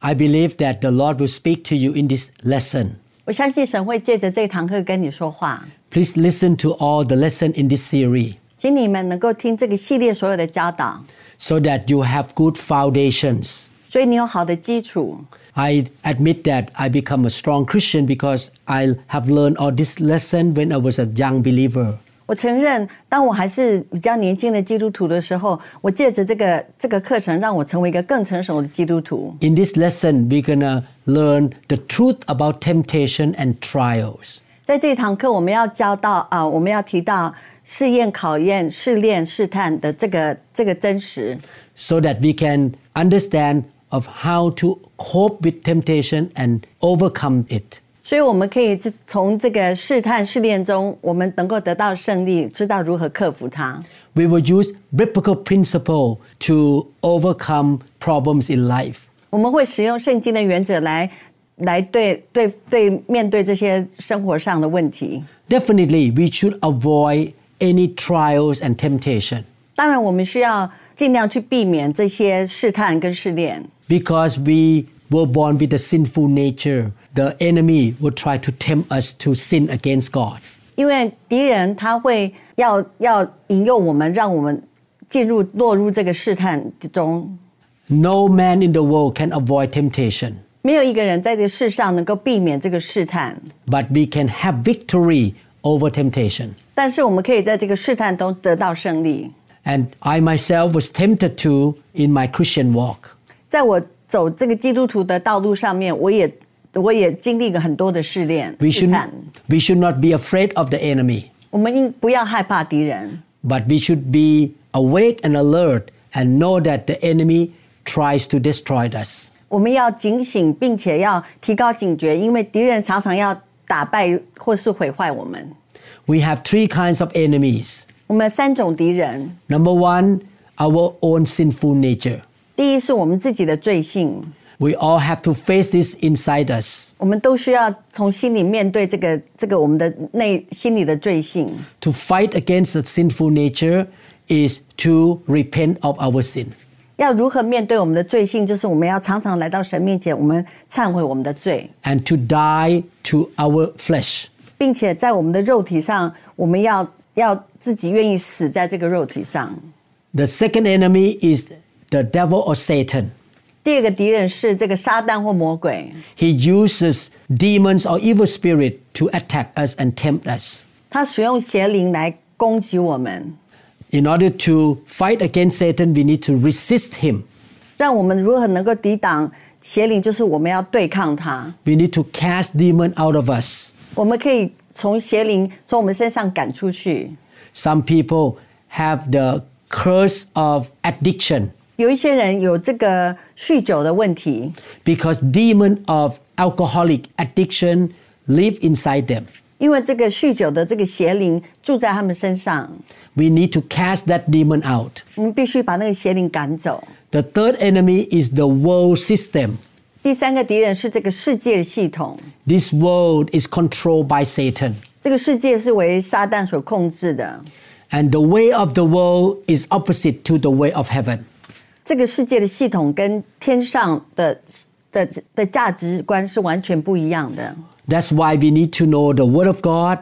I believe that the Lord will speak to you in this lesson. 我相信神会借着这堂课跟你说话， Please listen to all the lesson in this series 请你们能够听这个系列所有的教导， so that you have good foundations. 所以你有好的基础。 I admit that I become a strong Christian because I have learned all this lesson when I was a young believer. 我承认，当我还是比较年轻的基督徒的时候，我借着这个这个课程，让我成为一个更成熟的基督徒。 In this lesson, we're gonna learn the truth about temptation and trials. 在这一堂课，我们要教到啊，我们要提到试验、考验、试炼、试探的这个这个真实， so that we can understand of how to cope with temptation and overcome it. 所以我们可以自从这个试探、试炼中，我们能够得到胜利，知道如何克服它。 We will use biblical principle to overcome problems in life. 我们会使用圣经的原则来来对对对面对这些生活上的问题。 Definitely, we should avoid any trials and temptation 当然，我们需要尽量去避免这些试探跟试炼， because we were born with a sinful nature. The enemy will try to tempt us to sin against God. 因为敌人他会要要引诱我们，让我们进入落入这个试探之中。 No man in the world can avoid temptation, 没有一个人在这个世上能够避免这个试探， but we can have victory over temptation. 但是我们可以在这个试探中得到胜利。 And I myself was tempted to in my Christian walk. 在我走这个基督徒的道路上面，我也 我也经历了很多的试炼 We 试 should, 探。 we should not be afraid of the enemy, 我们应不要害怕敌人， but we should be awake and alert and know that the enemy tries to destroy us. 我们要警醒，并且要提高警觉，因为敌人常常要打败或是毁坏我们。 We have three kinds of enemies. 我们有三种敌人， Number one, our own sinful nature. 第一是我们自己的罪性， We all have to face this inside us. 我们都需要从心里面对这个这个我们的内心里的罪性。 To fight against the sinful nature is to repent of our sin. 要如何面对我们的罪性？就是我们要常常来到神面前，我们忏悔我们的罪， and to die to our flesh. 并且在我们的肉体上，我们要要自己愿意死在这个肉体上。 The second enemy is the devil or Satan. 第二个敌人是这个撒旦或魔鬼， He uses demons or evil spirit to attack us and tempt us. 他使用邪灵来攻击我们。 In order to fight against Satan, we need to resist him. 让我们如何能够抵挡邪灵，就是我们要对抗它。 We need to cast demon out of us. 我们可以从邪灵从我们身上赶出去。 Some people have the curse of addiction 有一些人有这个酗酒的问题， because demon of alcoholic addiction live inside them. 因为这个酗酒的这个邪灵住在他们身上， We need to cast that demon out. 我们必须把那个邪灵赶走。 The third enemy is the world system. 第三个敌人是这个世界系统， This world is controlled by Satan. 这个世界是为撒旦所控制的。 And the way of the world is opposite to the way of heaven. 这个世界的系统跟天上的的的价值观是完全不一样的。 That's why we need to know the Word of God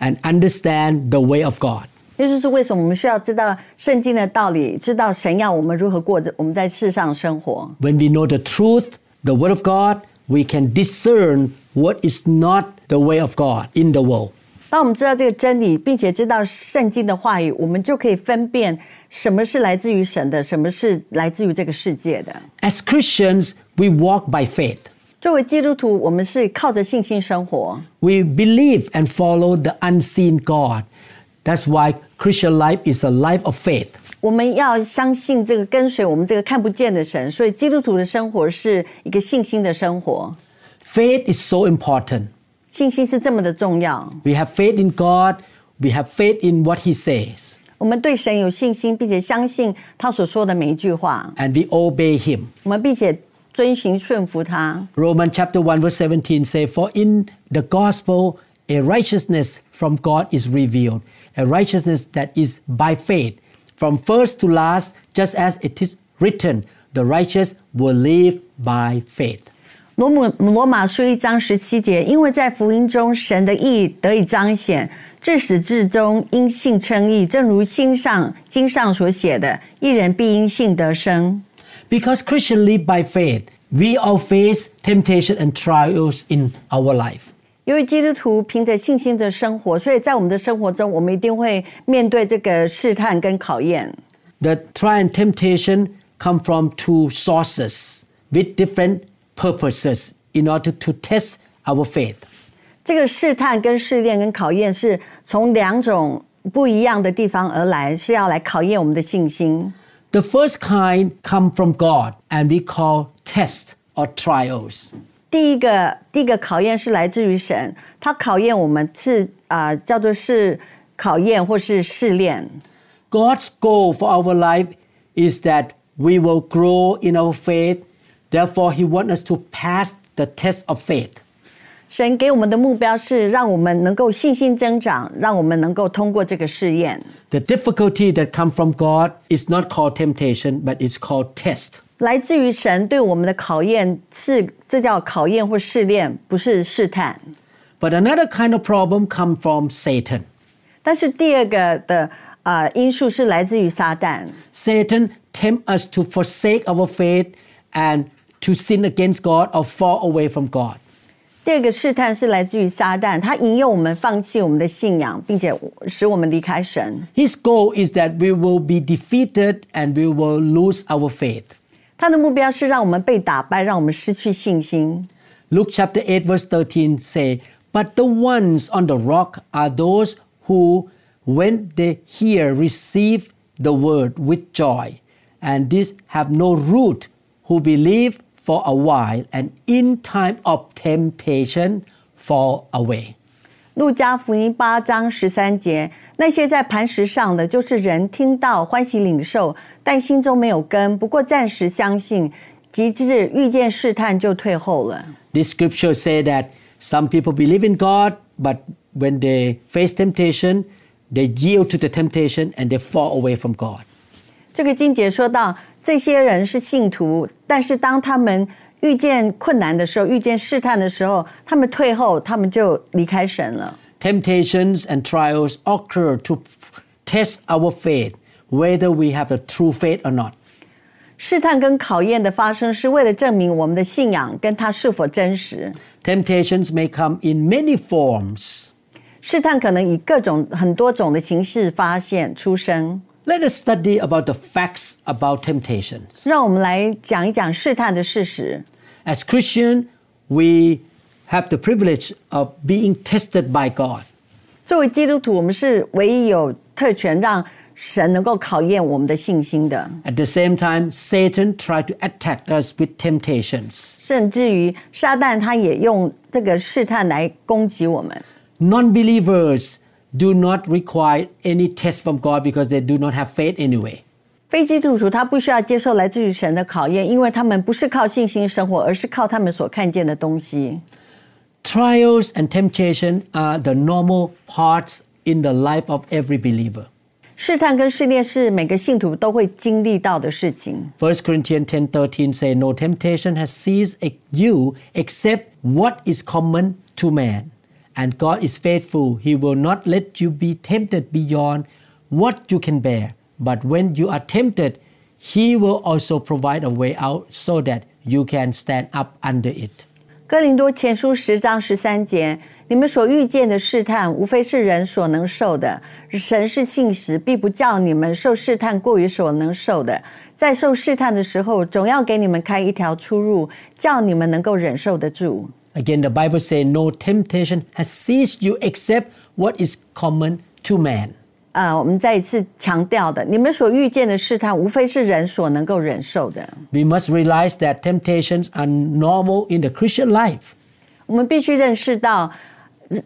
and understand the way of God. 这就是为什么我们需要知道圣经的道理，知道神要我们如何过着我们在世上生活。 When we know the truth, the Word of God, we can discern what is not the way of God in the world. 当我们知道这个真理，并且知道圣经的话语，我们就可以分辨什么是来自于神的，什么是来自于这个世界的。 As Christians, we walk by faith. 作为基督徒，我们是靠着信心生活， We believe and follow the unseen God. That's why Christian life is a life of faith. 我们要相信这个跟随我们这个看不见的神，所以基督徒的生活是一个信心的生活。 Faith is so important. 信心是这么的重要。 We have faith in God, we have faith in what He says, 我们对神有信心，并且相信他所说的每一句话， and we obey Him. 我们并且遵循顺服他。 Romans chapter 1 verse 17 say, For in the gospel a righteousness from God is revealed, a righteousness that is by faith, from first to last, just as it is written, the righteous will live by faith. 罗姆罗马书一章十七节，因为在福音中神的义得以彰显，至始至终因信称义，正如经上经上所写的，一人必因信得生。Because Christians live by faith, we all face temptation and trials in our life. 因为基督徒凭着信心的生活，所以在我们的生活中，我们一定会面对这个试探跟考验。The trial and temptation come from two sources with different purposes in order to test our faith. 这个试探、跟试炼、跟考验是从两种不一样的地方而来，是要来考验我们的信心。 The first kind come from God and we call tests or trials. 第一个第一个考验是来自于神，他考验我们是啊、叫做是考验或是试炼。 God's goal for our life is that we will grow in our faith. Therefore, He wants us to pass the test of faith. 神给我们的目标是让我们能够信心增长，让我们能够通过这个试验。 The difficulty that come from God is not called temptation, but it's called test. 来自于神对我们的考验是，这叫考验或试炼，不是试探。 But another kind of problem come from Satan. 但是第二个的啊、因素是来自于撒旦， Satan tempt us to forsake our faith and to sin against God or fall away from God. 第二个试探是来自于撒旦，他引诱我们放弃我们的信仰，并且使我们离开神。 His goal is that we will be defeated and we will lose our faith. 他的目标是让我们被打败，让我们失去信心。 Luke chapter 8 verse 13 say, But the ones on the rock are those who, when they hear, receive the word with joy, and these have no root, who believe for a while, and in time of temptation fall away. 路加福音八章十三节，那些在磐石上的，就是人听到欢喜领受，但心中没有根，不过暂时相信，及至遇见试探就退后了。 This scripture say that some people believe in God, but when they face temptation, they yield to the temptation and they fall away from God. 这个经节说到， 这些人是信徒，但是当他们遇见困难的时候，遇见试探的时候，他们退后，他们就离开神了。 Temptations and trials occur to test our faith, whether we have the true faith or not. 试探跟考验的发生，是为了证明我们的信仰跟它是否真实。 Temptations may come in many forms. 试探可能以各种很多种的形式发现出生。 Let us study about the facts about temptations. 让我们来讲一讲试探的事实。 As Christian, we have the privilege of being tested by God. 作为基督徒，我们是唯一有特权让神能够考验我们的信心的， At the same time, Satan tried to attack us with temptations. 甚至于撒旦他也用这个试探来攻击我们。 Non-believers do not require any test from God because they do not have faith anyway. 非基督徒他不需要接受来自于神的考验，因为他们不是靠信心生活，而是靠他们所看见的东西。 Trials and temptation are the normal parts in the life of every believer. 试探跟试炼是每个信徒都会经历到的事情。 1 Corinthians 10:13 say no temptation has seized you except what is common to man. And God is faithful. He will not let you be tempted beyond what you can bear. But when you are tempted, he will also provide a way out so that you can stand up under it. 哥林多前书十章十三节，你们所遇见的试探，无非是人所能受的。神是信实，必不叫你们受试探过于所能受的。在受试探的时候，总要给你们开一条出入，叫你们能够忍受得住。 Again, the Bible says no temptation has seized you except what is common to man. 啊、我们再一次强调的，你们所遇见的试探，无非是人所能够忍受的。 We must realize that temptations are normal in the Christian life. 我们必须认识到，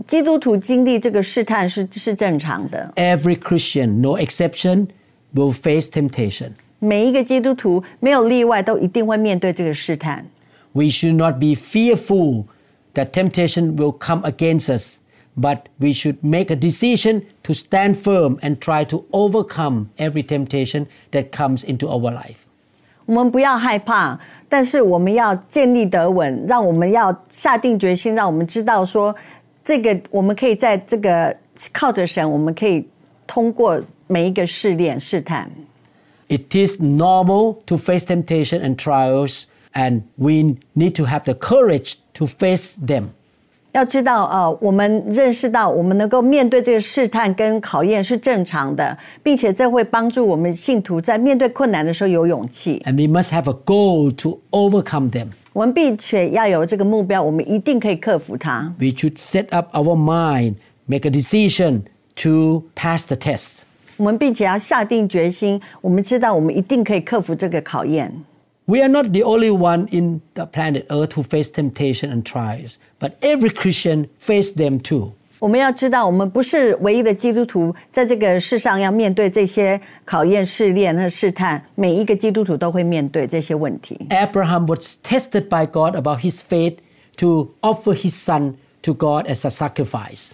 基督徒经历这个试探是是正常的。 Every Christian, no exception, will face temptation. 每一个基督徒没有例外，都一定会面对这个试探。 We should not be fearful that temptation will come against us, but we should make a decision to stand firm and try to overcome every temptation that comes into our life. 我们不要害怕，但是我们要建立得稳，让我们要下定决心，让我们知道说，这个我们可以在这个靠着神，我们可以通过每一个试炼试探。 It is normal to face temptation and trials, and we need to have the courage to face them. 要知道，呃，我们认识到我们能够面对这个试探跟考验是正常的，并且这会帮助我们信徒在面对困难的时候有勇气。 And we must have a goal to overcome them. 我们并且要有这个目标，我们一定可以克服它。 We should set up our mind, make a decision to pass the test. 我们并且要下定决心，我们知道我们一定可以克服这个考验。 We are not the only one in the planet Earth who face temptation and trials, but every Christian face them too. 我们要知道，我们不是唯一的基督徒，在这个世上要面对这些考验、试炼和试探，每一个基督徒都会面对这些问题。 Abraham was tested by God about his faith to offer his son to God as a sacrifice.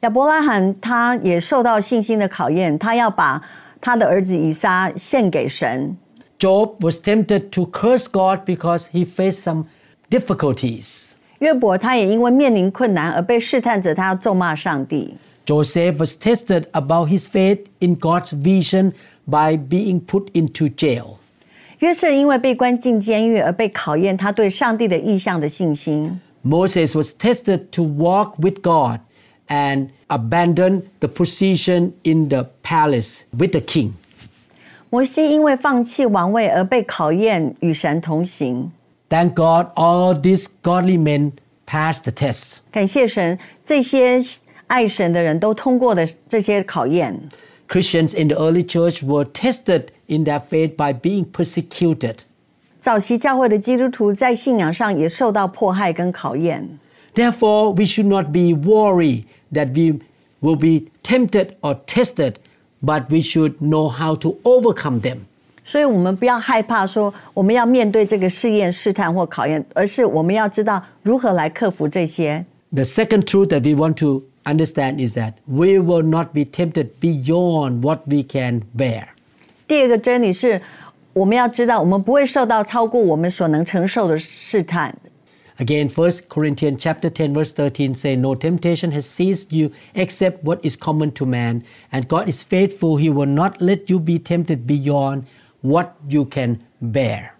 亚伯拉罕他也受到信心的考验，他要把他的儿子以撒献给神。 Job was tempted to curse God because he faced some difficulties. 约伯他也因为面临困难而被试探着，他要咒骂上帝。 Joseph was tested about his faith in God's vision by being put into jail. 约瑟因为被关进监狱而被考验他对上帝的意象的信心。 Moses was tested to walk with God and abandon the position in the palace with the king. 摩西因为放弃王位而被考验与神同行。 Thank God all these godly men passed the test. 感谢神，这些爱神的人都通过了这些考验。 Christians in the early church were tested in their faith by being persecuted. 早期教会的基督徒在信仰上也受到迫害跟考验， Therefore, we should not be worried that we will be tempted or tested, but we should know how to overcome them. 所以我们不要害怕说我们要面对这个试验、试探或考验，而是我们要知道如何来克服这些。 The second truth that we want to understand is that we will not be tempted beyond what we can bear. 第二个真理是，我们要知道我们不会受到超过我们所能承受的试探。 Again, 1 Corinthians chapter 10 verse 13 say, No temptation has seized you except what is common to man, and God is faithful. He will not let you be tempted beyond what you can bear.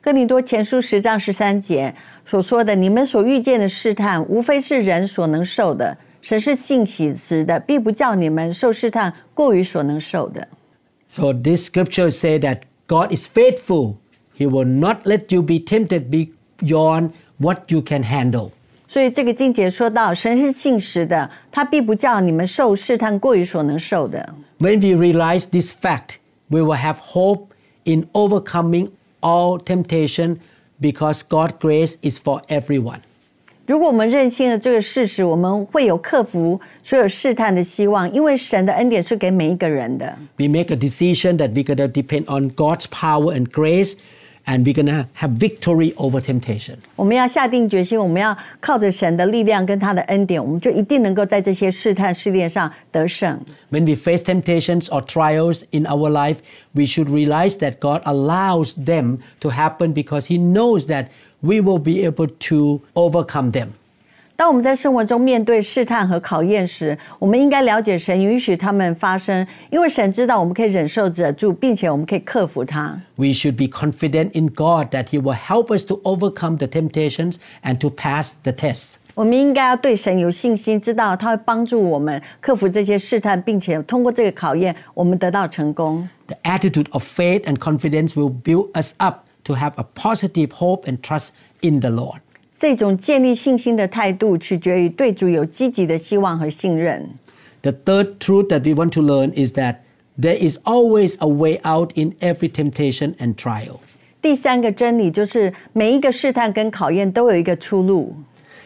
哥林多前书十章十三节所说的，你们所遇见的试探，无非是人所能受的。神是信喜时的，必不叫你们受试探过于所能受的。 So these scriptures say that God is faithful. He will not let you be tempted beyond what you can handle. 所以这个经节说到，神是信实的，他必不叫你们受试探过于所能受的。 When we realize this fact, we will have hope in overcoming all temptation because God's grace is for everyone. 如果我们认清了这个事实，我们会有克服所有试探的希望，因为神的恩典是给每一个人的。 We make a decision that we're going to depend on God's power and grace, and we're going to have victory over temptation. 我们要下定决心，我们要靠着神的力量跟他的恩典，我们就一定能够在这些试探试炼上得胜。 When we face temptations or trials in our life, we should realize that God allows them to happen because He knows that we will be able to overcome them. 当我们在生活中面对试探和考验时，我们应该了解神允许他们发生，因为神知道我们可以忍受得住，并且我们可以克服它。 We should be confident in God that He will help us to overcome the temptations and to pass the tests. 我们应该要对神有信心，知道他会帮助我们克服这些试探，并且通过这个考验，我们得到成功。 The attitude of faith and confidence will build us up to have a positive hope and trust in the Lord. 这种建立信心的态度，取决于对主有积极的希望和信任。 The third truth that we want to learn is that there is always a way out in every temptation and trial. 第三个真理就是，每一个试探跟考验都有一个出路。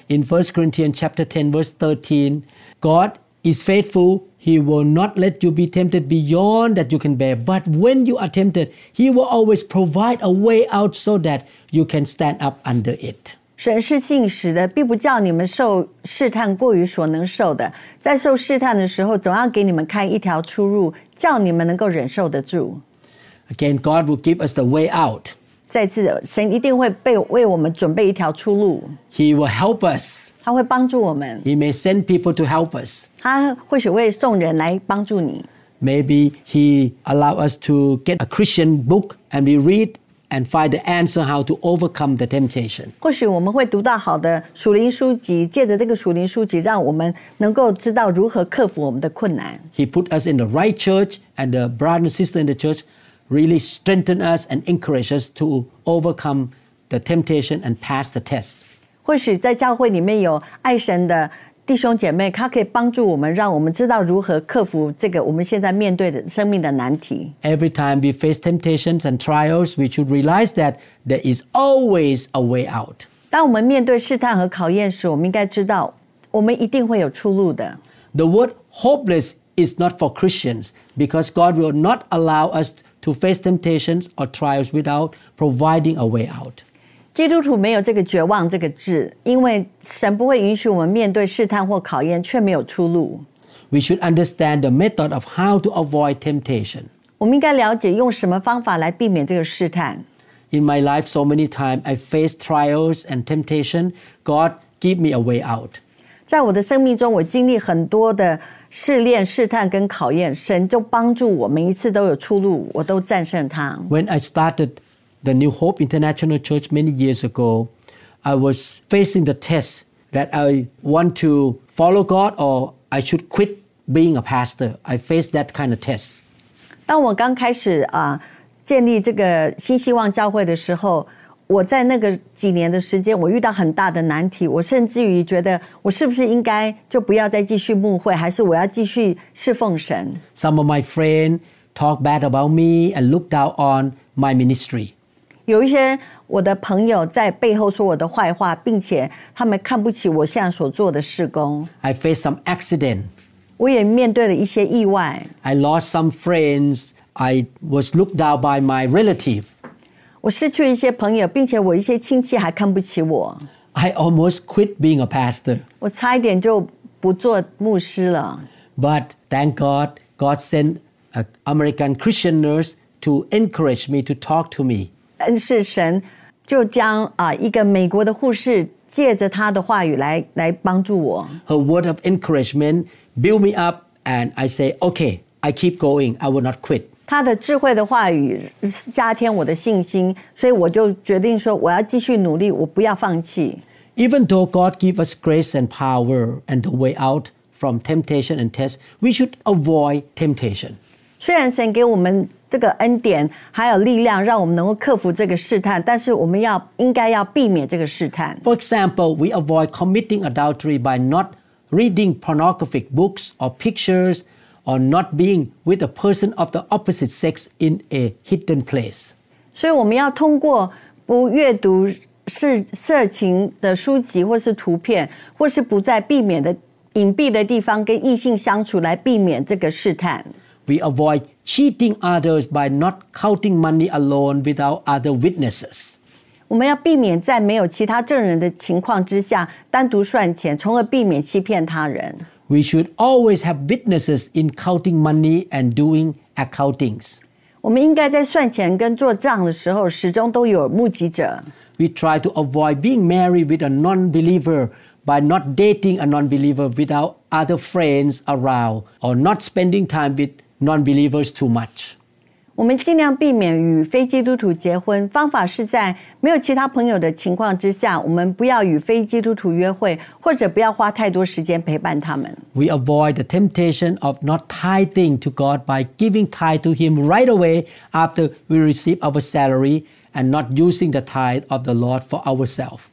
in 1 Corinthians chapter 10 verse 13, God is faithful. He will not let you be tempted beyond that you can bear. But when you are tempted, he will always provide a way out so that you can stand up under it. 神是信实的，必不叫你们受试探过于所能受的。在受试探的时候，总要给你们开一条出入，叫你们能够忍受得住。 Again, God will give us the way out. 再次，神一定会被为我们准备一条出路， He will help us. 他会帮助我们， He may send people to help us. 他或许会送人来帮助你。 Maybe He allow us to get a Christian book and we read and find the answer how to overcome the temptation. 或许我们会读到好的属灵书籍，借着这个属灵书籍，让我们能够知道如何克服我们的困难。 He put us in the right church, and the brother and sister in the church really strengthen us and encourage us to overcome the temptation and pass the test. 或许在教会里面有爱神的 弟兄姐妹，他可以帮助我们，让我们知道如何克服这个我们现在面对的生命的难题。 Every time we face temptations and trials, we should realize that there is always a way out. 当我们面对试探和考验时，我们应该知道，我们一定会有出路的。 The word hopeless is not for Christians because God will not allow us to face temptations or trials without providing a way out. 基督徒没有这个绝望这个字，因为神不会允许我们面对试探或考验却没有出路。 We should understand the method of how to avoid temptation. 我们应该了解用什么方法来避免这个试探。 In my life, so many times I face trials and temptation. God give me a way out. 在我的生命中，我经历很多的试炼、试探跟考验，神就帮助我，每一次都有出路，我都战胜它。 When I started the New Hope International Church many years ago, I was facing the test that I want to follow God or I should quit being a pastor. I faced that kind of test. 当我刚开始啊、建立这个新希望教会的时候，我在那个几年的时间，我遇到很大的难题，我甚至于觉得我是不是应该就不要再继续牧会，还是我要继续侍奉神？ Some of my friends talk bad about me and look down on my ministry. 有一些我的朋友在背后说我的坏话，并且他们看不起我现在所做的事工。 I faced some accident. 我也面对了一些意外， I lost some friends. I was looked down by my relative. 我失去了一些朋友，并且我一些亲戚还看不起我， I almost quit being a pastor. 我差一点就不做牧师了。 But thank God, God sent an American Christian nurse to encourage me to talk to me. 但是神就将啊一个美国的护士借着他的话语来来帮助我， Her word of encouragement built me up, and I say, okay, I keep going. I will not quit. 他的智慧的话语加添我的信心，所以我就决定说我要继续努力，我不要放弃。 Even though God give us grace and power and the way out from temptation and test, we should avoid temptation. 虽然神给我们这个恩典还有力量，让我们能够克服这个试探，但是我们要应该要避免这个试探。For example, we avoid committing adultery by not reading pornographic books or pictures or not being with a person of the opposite sex in a hidden place. 所以我们要通过不阅读是色情的书籍，或是图片，或是不在避免的隐蔽的地方跟异性相处，来避免这个试探。We avoid cheating others by not counting money alone without other witnesses. 我们要避免在没有其他证人的情况之下单独算钱，从而避免欺骗他人。 We should always have witnesses in counting money and doing accountings. 我们应该在算钱跟做账的时候，始终都有目击者。 We try to avoid being married with a non believer by not dating a non believer without other friends around or not spending time with non believers too much. 我们尽量避免与非基督徒结婚，方法是在没有其他朋友的情况之下，我们不要与非基督徒约会，或者不要花太多时间陪伴他们。 We avoid the temptation of not tithing to God by giving tithe to Him right away after we receive our salary and not using the tithe of the Lord for ourselves.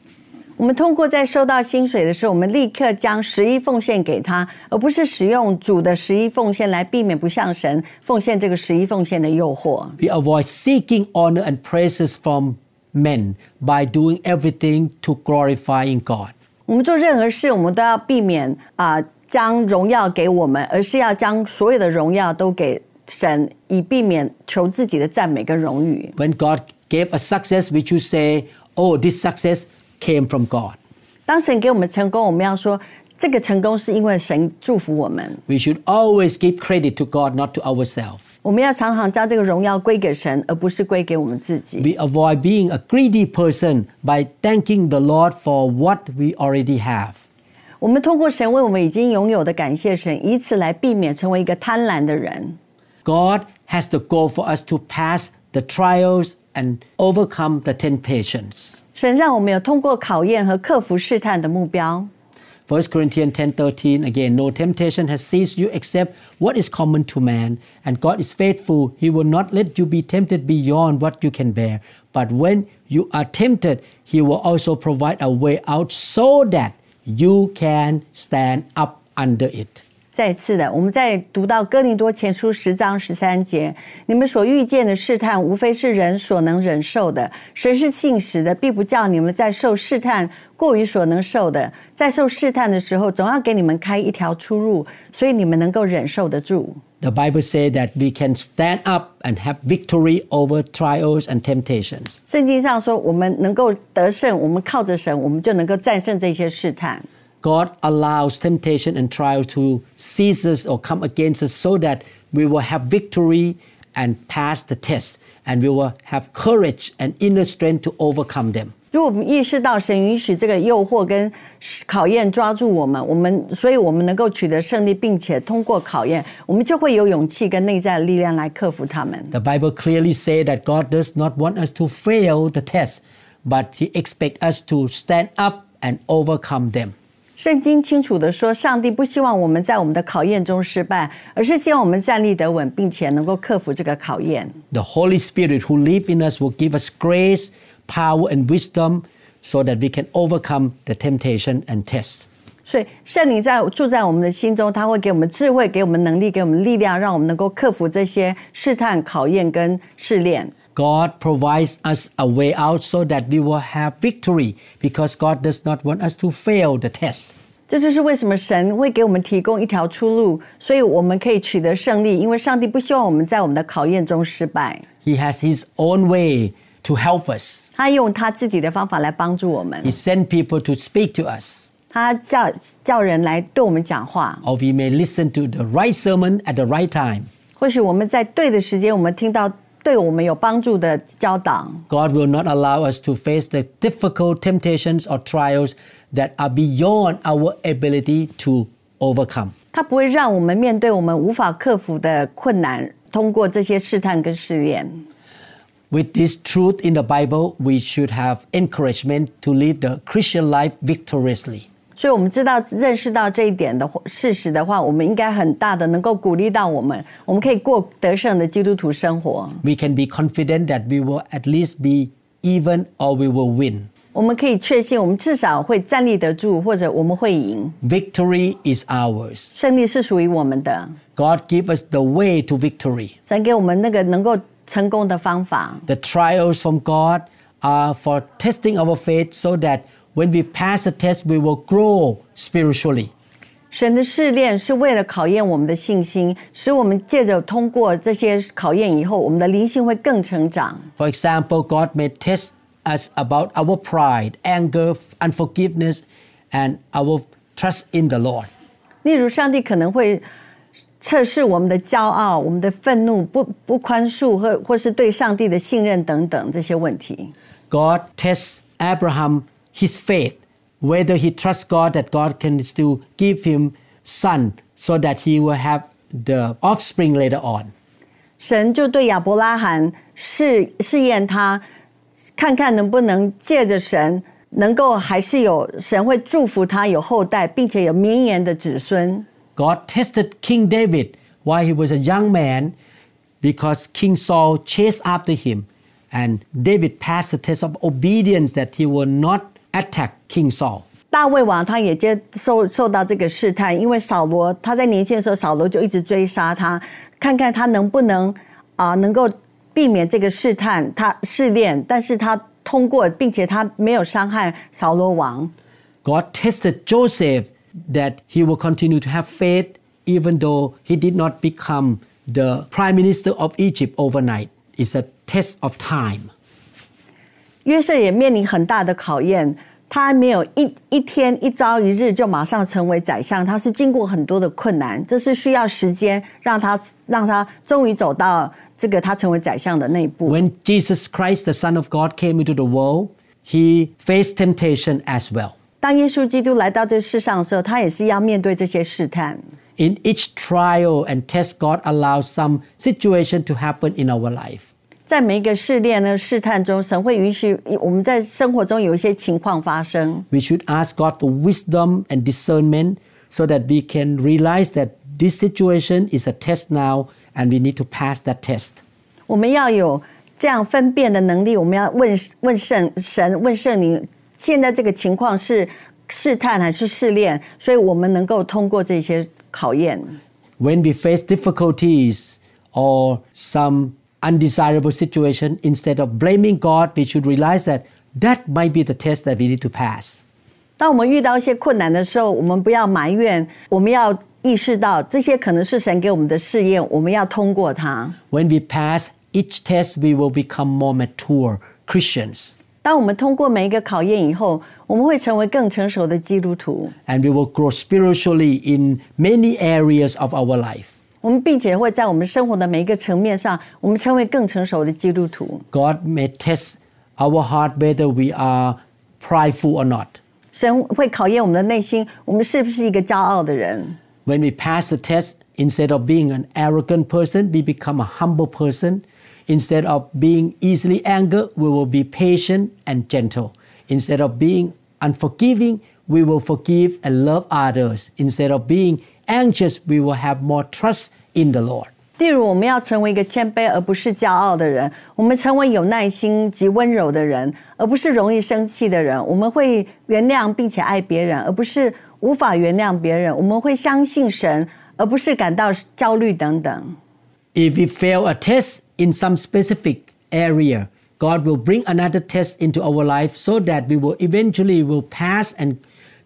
我们通过在收到薪水的时候，我们立刻将十一奉献给他，而不是使用主的十一奉献来避免不向神奉献这个十一奉献的诱惑。 We avoid seeking honor and praises from men by doing everything to glorifying God. 我们做任何事，我们都要避免啊、将荣耀给我们，而是要将所有的荣耀都给神，以避免求自己的赞美跟荣誉。 When God gave a success, we should say, Oh, this success came from God. 当神给我们成功，我们要说这个成功是因为神祝福我们。 We should always give credit to God, not to ourselves. 我们要常常将这个荣耀归给神，而不是归给我们自己。 We avoid being a greedy person by thanking the Lord for what we already have. 我们通过神为我们已经拥有的感谢神，以此来避免成为一个贪婪的人。 God has the goal for us to pass the trials and overcome the temptations. 神让我们有通过考验和克服试探的目标。 1 Corinthians 10:13 again no temptation has seized you except what is common to man and God is faithful he will not let you be tempted beyond what you can bear but when you are tempted he will also provide a way out so that you can stand up under it 再次的，我们在读到哥林多前书十章十三节，你们所遇见的试探，无非是人所能忍受的。神是信实的，必不叫你们在受试探过于所能受的。在受试探的时候，总要给你们开一条出路，所以你们能够忍受得住。 the bible says that we can stand up and have victory over trials and temptations 圣经上说，我们能够得胜，我们靠着神，我们就能够战胜这些试探。 God allows temptation and trial to seize us or come against us so that we will have victory and pass the test and we will have courage and inner strength to overcome them. 如果我们意识到神允许这个诱惑跟考验抓住我们，我们所以我们能够取得胜利，并且通过考验，我们就会有勇气跟内在的力量来克服他们。 The Bible clearly says that God does not want us to fail the test, but He expects us to stand up and overcome them. 圣经清楚的说，上帝不希望我们在我们的考验中失败，而是希望我们站立得稳，并且能够克服这个考验。The Holy Spirit who lives in us will give us grace, power, and wisdom so that we can overcome the temptation and test. 所以圣灵在住在我们的心中，他会给我们智慧，给我们能力，给我们力量，让我们能够克服这些试探、考验跟试炼。God provides us a way out so that we will have victory because God does not want us to fail the test. 这就是为什么神会给我们提供一条出路，所以我们可以取得胜利，因为上帝不希望我们在我们的考验中失败。 He has His own way to help us. 他用他自己的方法来帮助我们 He，sent people to speak to us, 他叫叫人来对我们讲话。 or we may listen to the right sermon at the right time. 或许我们在对的时间，我们听到 对我们有帮助的教导。 God will not allow us to face the difficult temptations or trials that are beyond our ability to overcome. 他不会让我们面对我们无法克服的困难，通过这些试探跟试验。 With this truth in the Bible, we should have encouragement to live the Christian life victoriously. 所以，我们知道认识到这一点的话事实的话，我们应该很大的能够鼓励到我们，我们可以过得胜的基督徒生活。 We can be confident that we will at least be even or we will win. 我们可以确信，我们至少会站立得住，或者我们会赢。 Victory is ours. 胜利是属于我们的。 God give us the way to victory. 神给我们那个能够成功的方法。 The trials from God are for testing our faith so that when we pass the test, we will grow spiritually. 神的试炼是为了考验我们的信心，使我们借着通过这些考验以后，我们的灵性会更成长。 For example, God may test us about our pride, anger, unforgiveness, and our trust in the Lord. 例如，上帝可能会测试我们的骄傲、我们的愤怒、不不宽恕或或是对上帝的信任等等这些问题。 God tests Abraham his faith, whether he trusts God that God can still give him son so that he will have the offspring later on. 神就对亚伯拉罕试试验他，看看能不能借着神，能够还是有神会祝福他有后代，并且有绵延的子孙。 God tested King David while he was a young man because King Saul chased after him. And David passed the test of obedience that he will not attack King Saul. 大卫王他也接受受到这个试探，因为扫罗他在年轻的时候，扫罗就一直追杀他，看看他能不能啊、能够避免这个试探，他试炼，但是他通过，并且他没有伤害扫罗王。 God tested Joseph that he will continue to have faith even though he did not become the prime minister of Egypt overnight. It's a test of time. 约瑟也面临很大的考验，他没有一一天一朝一日就马上成为宰相，他是经过很多的困难，这是需要时间让他让他终于走到这个他成为宰相的那一步。When Jesus Christ, the Son of God, came into the world, he faced temptation as well. 当耶稣基督来到这世上的时候，他也是要面对这些试探。In each trial and test, God allows some situation to happen in our life. 在每一个试炼呢、试探中，神会允许我们在生活中有一些情况发生。 We should ask God for wisdom and discernment so that we can realize that this situation is a test now and we need to pass that test. 我们要有这样分辨的能力，我们要问问圣神、问圣灵，现在这个情况是试探还是试炼，所以我们能够通过这些考验。 When we face difficulties or some undesirable situation, instead of blaming God, we should realize that that might be the test that we need to pass. 当我们遇到一些困难的时候，我们不要埋怨，我们要意识到这些可能是神给我们的试验，我们要通过它。 When we pass each test, we will become more mature Christians 当我们通过每一个考验以后，我们会成为更成熟的基督徒。 and we will grow spiritually in many areas of our life. 我们并且会在我们生活的每一个层面上，我们成为更成熟的基督徒。 God may test our heart whether we are prideful or not. 神会考验我们的内心，我们是不是一个骄傲的人？ When we pass the test, instead of being an arrogant person, we become a humble person. Instead of being easily angered, we will be patient and gentle. Instead of being unforgiving, we will forgive and love others. Instead of being anxious, we will have more trust in the Lord. 例如，我们要成为一个谦卑而不是骄傲的人；我们成为有耐心及温柔的人，而不是容易生气的人。我们会原谅并且爱别人，而不是无法原谅别人。我们会相信神，而不是感到焦虑等等。 If we fail a test in some specific area, God will bring another test into our life so that we will eventually will pass and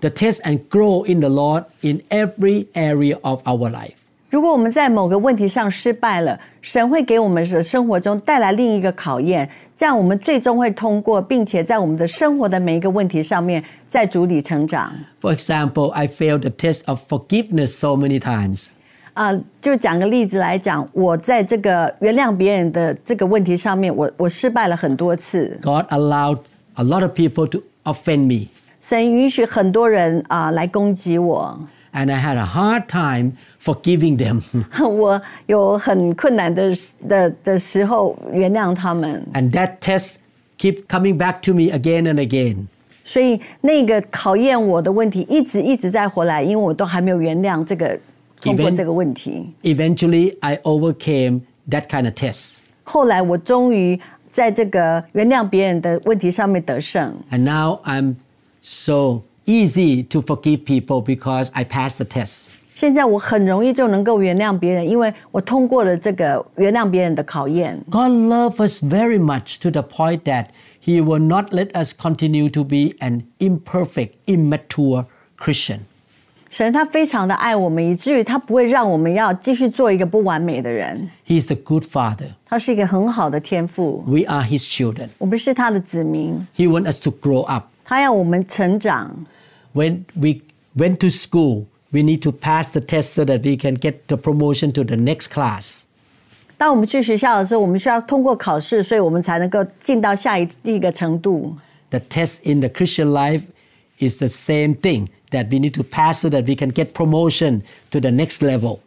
the test and grow in the Lord in every area of our life. 如果我们在某个问题上失败了，神会给我们的生活中带来另一个考验，这样我们最终会通过，并且在我们的生活的每一个问题上面，在主里成长。 For example, I failed the test of forgiveness so many times. 啊、就讲个例子来讲，我在这个原谅别人的这个问题上面，我我失败了很多次。 God allowed a lot of people to offend me, 神允许很多人啊、来攻击我， and I had a hard time forgiving them. 我有很困难的的的时候原谅他们， and that test keep coming back to me again and again. 所以那个考验我的问题一直一直在回来，因为我都还没有原谅这个通过 Even- 这个问题。 Eventually, I overcame that kind of test. 后来我终于在这个原谅别人的问题上面得胜， And now I'm so easy to forgive people because I passed the test. 现在我很容易就能够原谅别人，因为我通过了这个原谅别人的考验。 God loves us very much to the point that He will not let us continue to be an imperfect, immature Christian. 神他非常的爱我们，以至于他不会让我们要继续做一个不完美的人。 He's a good Father. 他是一个很好的天父， We are His children. 我们是他的子民， He wants us to grow up. 他要我们成长。 When we went to school, we need to pass the test so that we can get the promotion to the next class. 当我们去学校的时候，我们需要通过考试，所以我们才能够进到下一一个程度。 The test in the Christian life is the same thing that we need to pass so that we can get promotion to the next level.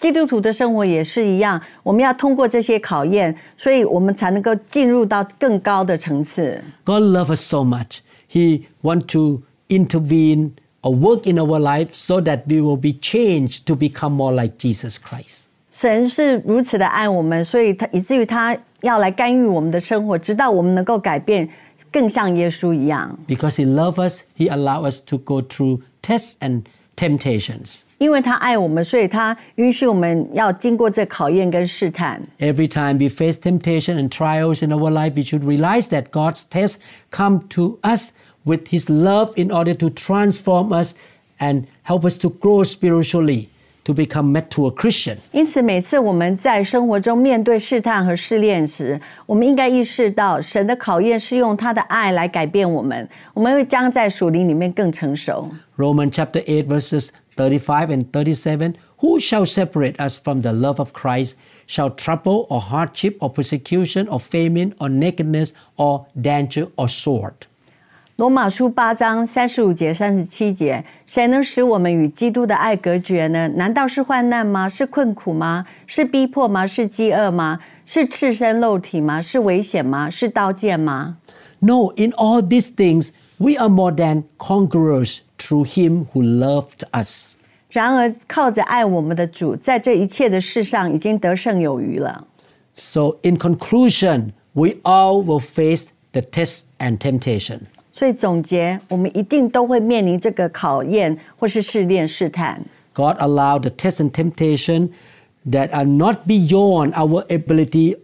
基督徒的生活也是一样，我们要通过这些考验，所以我们才能够进入到更高的层次。 God loves us so much. He wants to intervene or work in our life so that we will be changed to become more like Jesus Christ. 神是如此的爱我们，所以他以至于他要来干预我们的生活，直到我们能够改变，更像耶稣一样。 Because He loves us, He allows us to go through tests and temptations. 因为他爱我们，所以他允许我们要经过这考验跟试探。 Every time we face temptation and trials in our life, we should realize that God's tests come to us with His love in order to transform us and help us to grow spiritually to become mature Christian. 因此，每次我们在生活中面对试探和试炼时，我们应该意识到，神的考验是用他的爱来改变我们，我们会将在属灵里面更成熟。 Romans chapter 8 verses 35 and 37 Who shall separate us from the love of Christ? Shall trouble or hardship or persecution or famine or nakedness or danger or sword? 罗马书八章三十五节、三十七节，谁能使我们与基督的爱隔绝呢？难道是患难吗？是困苦吗？是逼迫吗？是饥饿吗？是赤身露体吗？是危险吗？是刀剑吗？ No, in all these things, we are more than conquerors through Him who loved us. 然而，靠着爱我们的主，在这一切的事上已经得胜有余了。 So, in conclusion, we all will face the test and temptation. 所以总结，我们一定都会面临这个考验或是试炼、试探。 God allowed the test and temptation that are not beyond our ability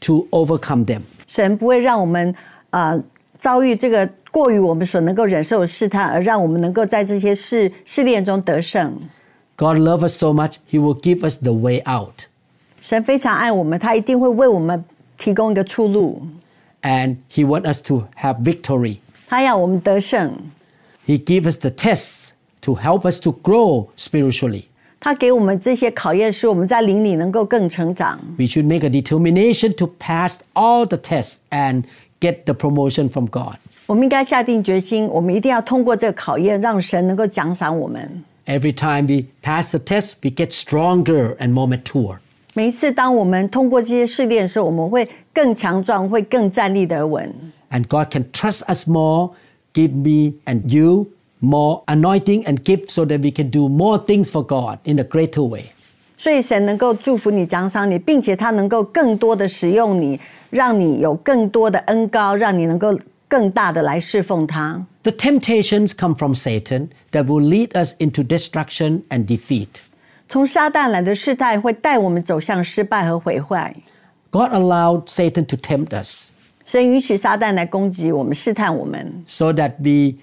to overcome them. 神不会让我们呃遭遇这个 过于我们所能够忍受的试探，而让我们能够在这些试试炼中得胜。 God loves us so much, He will give us the way out. 神非常爱我们，他一定会为我们提供一个出路。 And He wants us to have victory. 他要我们得胜， He gives us the tests to help us to grow spiritually. 他给我们这些考验，使我们在灵里能够更成长。 We should make a determination to pass all the tests and get the promotion from God. 我们应该下定决心，我们一定要通过这个考验，让神能够奖赏我们。Every time we pass the test, we get stronger and more mature. 每一次当我们通过这些试炼的时候，我们会更强壮，会更站立得稳。And God can trust us more, give me and you more anointing and gift so that we can do more things for God in a greater way. 所以神能够祝福你、奖赏你，并且他能够更多的使用你，让你有更多的恩膏，让你能够更大的来侍奉他。 The temptations come from Satan that will lead us into destruction and defeat. 从撒旦来的试探会带我们走向失败和毁坏。 God allowed Satan to tempt us 神允许撒旦来攻击我们、试探我们， so that we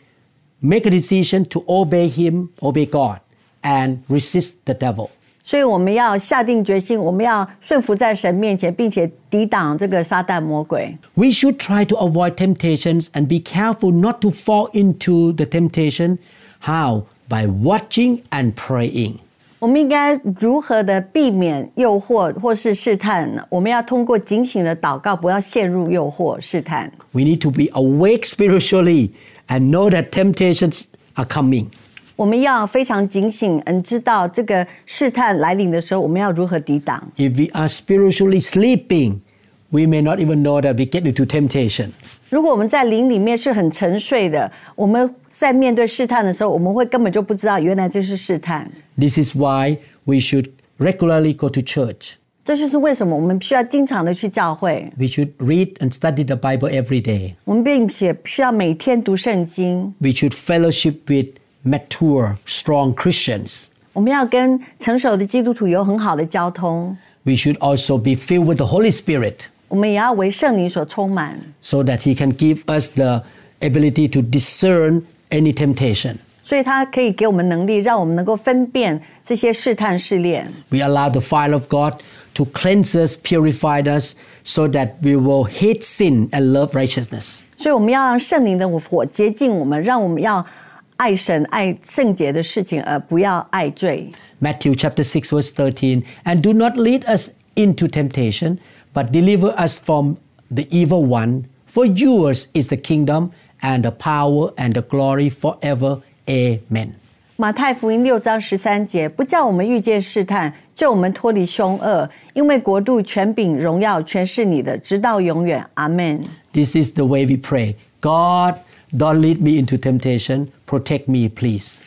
make a decision to obey him, obey God, and resist the devil. 所以我们要下定决心，我们要顺服在神面前，并且抵挡这个撒旦魔鬼。We should try to avoid temptations and be careful not to fall into the temptation. How? By watching and praying. 我们应该如何的避免诱惑或是试探呢？我们要通过警醒的祷告，不要陷入诱惑试探。We need to be awake spiritually and know that temptations are coming. 我们要非常警醒，嗯，知道这个试探来临的时候，我们要如何抵挡。 If we are spiritually sleeping, we may not even know that we get into temptation. 如果我们在灵里面是很沉睡的，我们在面对试探的时候，我们会根本就不知道原来这是试探。 This is why we should regularly go to church. 这就是为什么我们需要经常的去教会， We should read and study the Bible every day. 我们并且需要每天读圣经， We should fellowship with mature, strong Christians. 我们要跟成熟的基督徒有很好的交通， We should also be filled with the Holy Spirit 我们也要为圣灵所充满， so that He can give us the ability to discern any temptation. 所以他可以给我们能力，让我们能够分辨这些试探试炼。 We allow the fire of God to cleanse us, purify us, so that we will hate sin and love righteousness. 所以我们要让圣灵的火洁净我们，让我们要 爱神、爱圣洁的事情，而不要爱罪。 Matthew chapter 6 verse 13 and do not lead us into temptation but deliver us from the evil one for yours is the kingdom and the power and the glory forever amen 马太福音六章十三节，不叫我们遇见试探，救我们脱离凶恶，因为国度、权柄、荣耀全是你的，直到永远。阿门。 this is the way we pray god don't lead me into temptation protect me please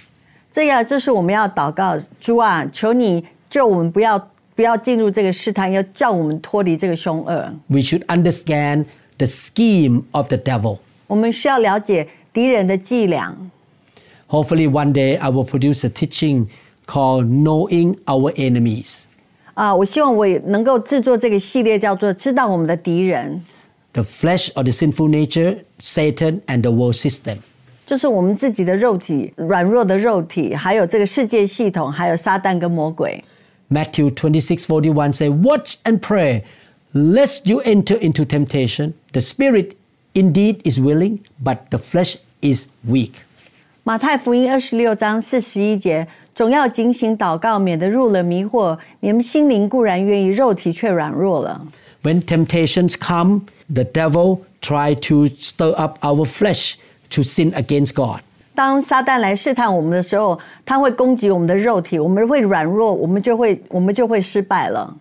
这样，这是我们要祷告，主啊，求你救我们，不要不要进入这个试探，要叫我们脱离这个凶恶。 we should understand the scheme of the devil 我们需要了解敌人的伎俩。 hopefully one day i will produce a teaching called knowing our enemies 啊，我希望我也能够制作这个系列，叫做“知道我们的敌人 the flesh or the sinful nature, Satan, and the world system. 就是我们自己的肉体、软弱的肉体，还有这个世界系统，还有撒旦跟魔鬼。 Matthew 26 41 say, Watch and pray, lest you enter into temptation. The spirit indeed is willing, but the flesh is weak. 马太福音二十六章四十一节，总要警醒祷告，免得入了迷惑。你们心灵固然愿意，肉体却软弱了。 When temptations come, the devil try to stir up our flesh to sin against God. 当撒旦来试探我们的时候，他会攻击我们的肉体，我们会软弱，我们就会我们就会失败了。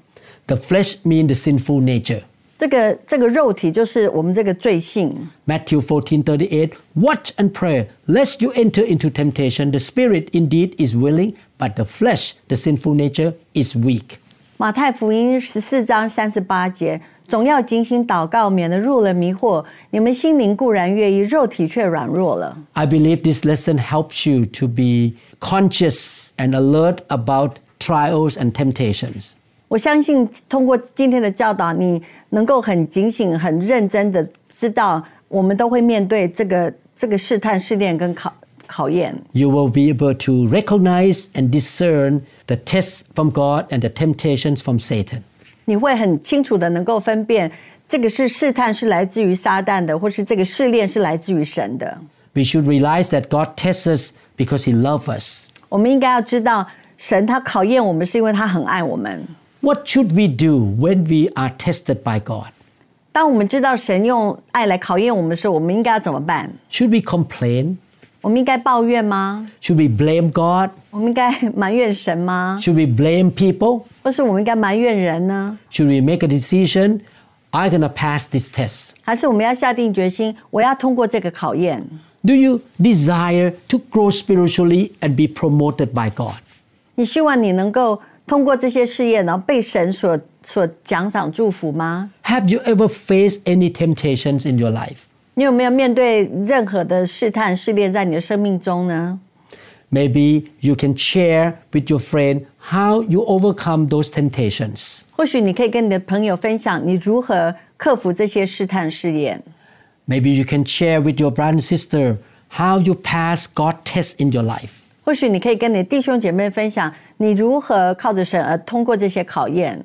The flesh means the sinful nature. 这个这个肉体就是我们这个罪性。 Matthew 14:38 Watch and pray lest you enter into temptation the spirit indeed is willing but the flesh the sinful nature is weak 马太福音十四章三十八节，总要警醒祷告，免得入了迷惑。你们心灵固然愿意，肉体却软弱了。I believe this lesson helps you to be conscious and alert about trials and temptations 我相信通过今天的教导，你能够很警醒、很认真的知道，我们都会面对这个这个试探、试炼跟考考验。 you will be able to recognize and discern the tests from God and the temptations from Satan 你会很清楚的能够分辨，这个是试探是来自于撒旦的，或是这个试炼是来自于神的。 we should realize that God tests us because he loves us 我们应该要知道，神他考验我们是因为他很爱我们。 what should we do when we are tested by God 当我们知道神用爱来考验我们的时候，我们应该要怎么办？ should we complain 我们应该抱怨吗？ Should we blame God? 我们应该埋怨神吗？ Should we blame people? 或是我们应该埋怨人呢？ Should we make a decision? I'm going to pass this test. 还是我们要下定决心，我要通过这个考验？ Do you desire to grow spiritually and be promoted by God? 你希望你能够通过这些试验，然后被神所所奖赏祝福吗？ Have you ever faced any temptations in your life? 你有没有面对任何的试探试炼在你的生命中呢？ Maybe you can share with your friend how you overcome those temptations. 或许你可以跟你的朋友分享你如何克服这些试探试验。 Maybe you can share with your brother and sister how you pass God tests in your life. 或许你可以跟你的弟兄姐妹分享你如何靠着神而通过这些考验。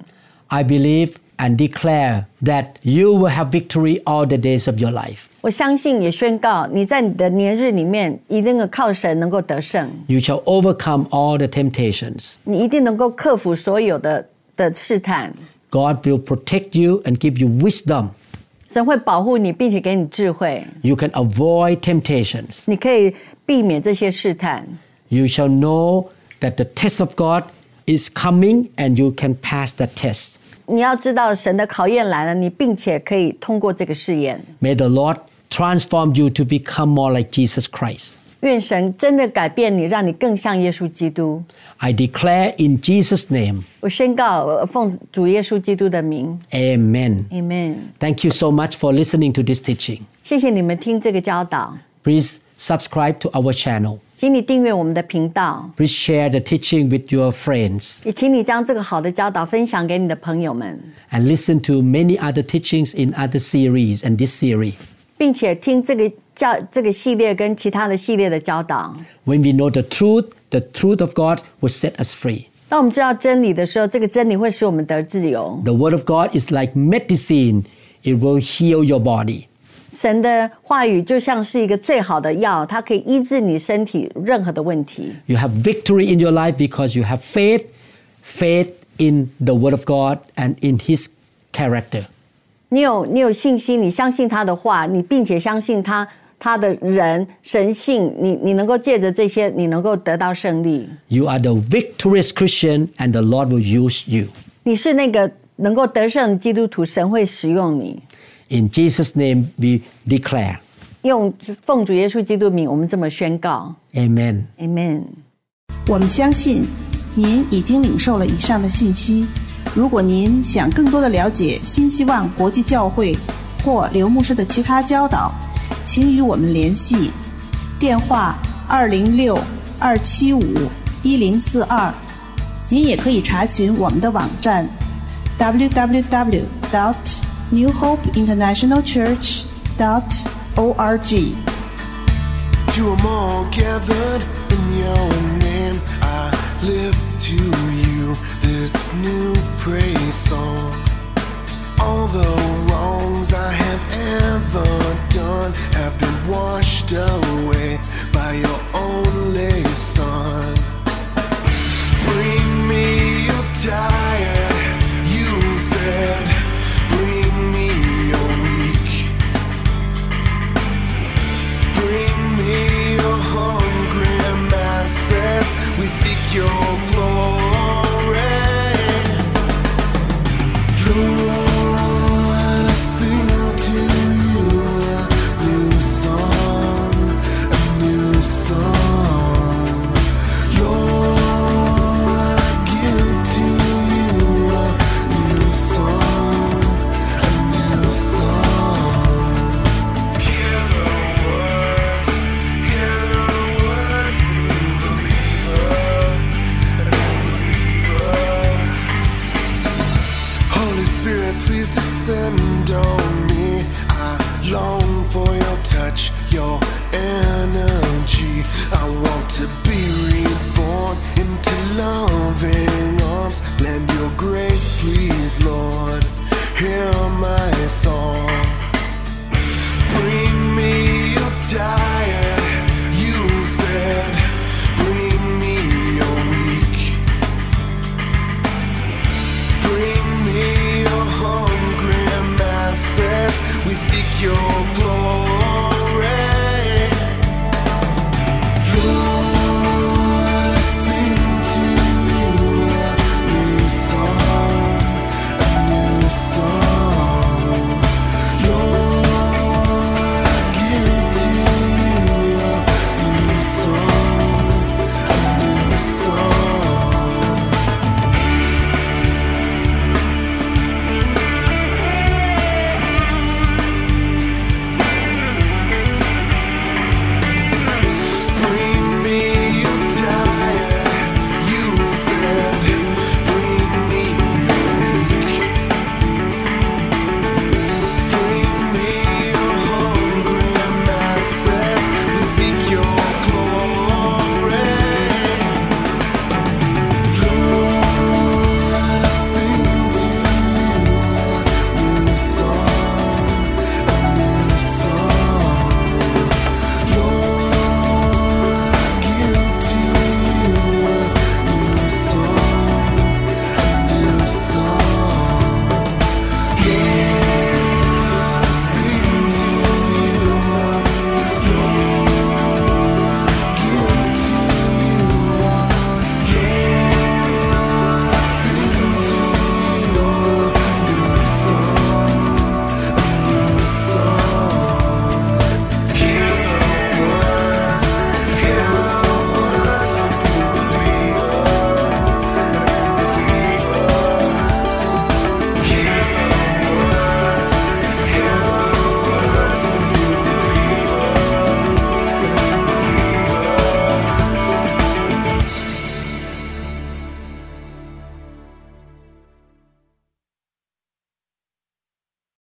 I believe and declare that you will have victory all the days of your life. 我相信也宣告你在你的年日里面一定能靠神能够得胜， You shall overcome all the temptations. 你一定能够克服所有的的试探。 God will protect you and give you wisdom. 神会保护你，并且给你智慧， You can avoid temptations. 你可以避免这些试探。 You shall know that the test of God is coming and you can pass the test. 你要知道神的考验来了，你并且可以通过这个试验。 May the Lord transform you to become more like Jesus Christ. 愿神真的改变你，让你更像耶稣基督。 I declare in Jesus' name, 我宣告，呃奉主耶稣基督的名 Amen. ，Amen。 Thank you so much for listening to this teaching. 谢谢你们听这个教导， Please subscribe to our channel. 请你订阅我们的频道， Please share the teaching with your friends 也请你将这个好的教导分享给你的朋友们， and listen to many other teachings in other series and this series. 并且听这个教这个系列跟其他的系列的教导。 When we know the truth, the truth of God will set us free. 当我们知道真理的时候，这个真理会使我们得自由。 The Word of God is like medicine, it will heal your body. 神的话语就像是一个最好的药，它可以医治你身体任何的问题。You have victory in your life because you have faith, faith in the Word of God and in His character. 你有你有信心，你相信他的话，你并且相信他他的人神性，你你能够借着这些，你能够得到胜利。You are the victorious Christian, and the Lord will use you. 你是那个能够得胜的基督徒，神会使用你。In Jesus' name, we declare. 用奉主耶稣基督名，我们这么宣告 Amen. ，Amen。我们相信您已经领受了以上的信息。如果您想更多的了解新希望国际教会或刘牧师的其他教导，请与我们联系，电话二零六二七五一零四二。您也可以查询我们的网站 www. dot New Hope International Church. dot org。you them all gathered in your name. I lift to you this new praise song. All the wrongs I have ever done have been washed away by your only son. Bring me your tired, you said. grim masses, we seek your glory. Glory.